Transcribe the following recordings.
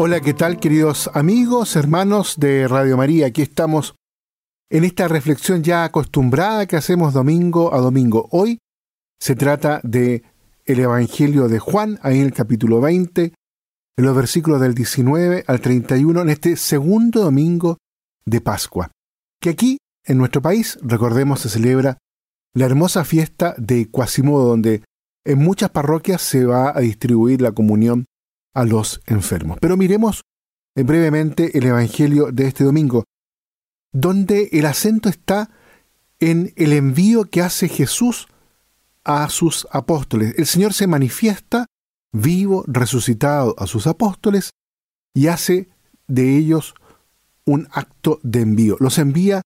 Hola, ¿qué tal queridos amigos, hermanos de Radio María? Aquí estamos en esta reflexión ya acostumbrada que hacemos domingo a domingo. Hoy se trata de el Evangelio de Juan, ahí en el capítulo 20, en los versículos del 19 al 31, en este segundo domingo de Pascua, que aquí en nuestro país, recordemos, se celebra la hermosa fiesta de Quasimodo, donde en muchas parroquias se va a distribuir la comunión a los enfermos. Pero miremos brevemente el Evangelio de este domingo, donde el acento está en el envío que hace Jesús a sus apóstoles. El Señor se manifiesta vivo, resucitado a sus apóstoles y hace de ellos un acto de envío. Los envía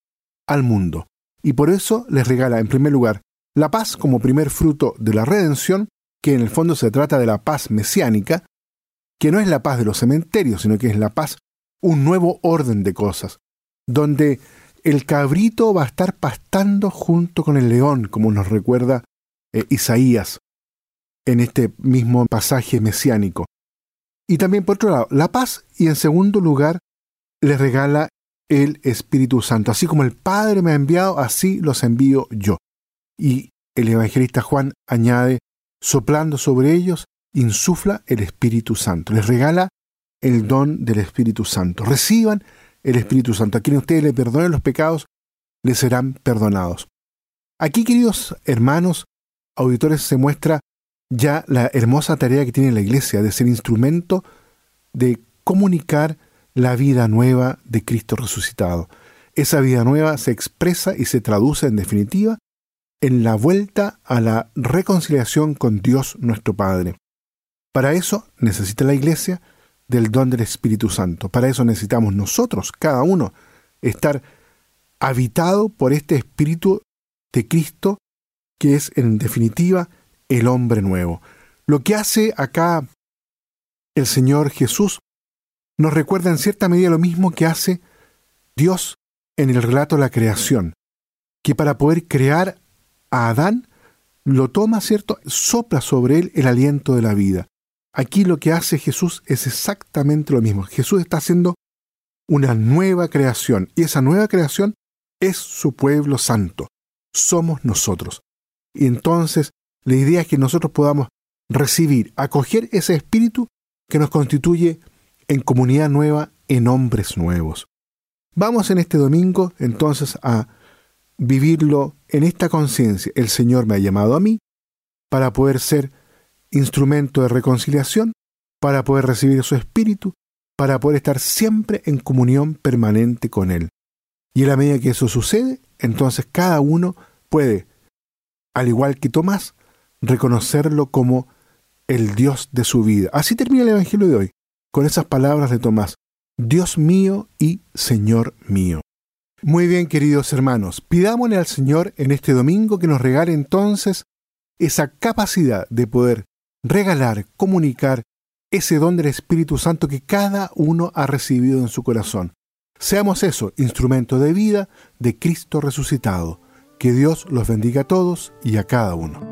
al mundo. Y por eso les regala, en primer lugar, la paz como primer fruto de la redención, que en el fondo se trata de la paz mesiánica, que no es la paz de los cementerios, sino que es la paz, un nuevo orden de cosas, donde el cabrito va a estar pastando junto con el león, como nos recuerda eh, Isaías en este mismo pasaje mesiánico. Y también, por otro lado, la paz y en segundo lugar, le regala el Espíritu Santo. Así como el Padre me ha enviado, así los envío yo. Y el evangelista Juan añade, soplando sobre ellos, insufla el Espíritu Santo, les regala el don del Espíritu Santo. Reciban el Espíritu Santo. A quien ustedes le perdonen los pecados, les serán perdonados. Aquí, queridos hermanos, auditores, se muestra ya la hermosa tarea que tiene la Iglesia de ser instrumento de comunicar la vida nueva de Cristo resucitado. Esa vida nueva se expresa y se traduce en definitiva en la vuelta a la reconciliación con Dios nuestro Padre. Para eso necesita la Iglesia del don del Espíritu Santo. Para eso necesitamos nosotros, cada uno, estar habitado por este Espíritu de Cristo, que es en definitiva el hombre nuevo. Lo que hace acá el Señor Jesús nos recuerda en cierta medida lo mismo que hace Dios en el relato de la creación, que para poder crear a Adán, lo toma, ¿cierto? Sopla sobre él el aliento de la vida. Aquí lo que hace Jesús es exactamente lo mismo. Jesús está haciendo una nueva creación y esa nueva creación es su pueblo santo. Somos nosotros. Y entonces la idea es que nosotros podamos recibir, acoger ese espíritu que nos constituye en comunidad nueva, en hombres nuevos. Vamos en este domingo entonces a vivirlo en esta conciencia. El Señor me ha llamado a mí para poder ser instrumento de reconciliación, para poder recibir su espíritu, para poder estar siempre en comunión permanente con Él. Y en la medida que eso sucede, entonces cada uno puede, al igual que Tomás, reconocerlo como el Dios de su vida. Así termina el Evangelio de hoy, con esas palabras de Tomás, Dios mío y Señor mío. Muy bien, queridos hermanos, pidámosle al Señor en este domingo que nos regale entonces esa capacidad de poder regalar, comunicar ese don del Espíritu Santo que cada uno ha recibido en su corazón. Seamos eso, instrumento de vida de Cristo resucitado. Que Dios los bendiga a todos y a cada uno.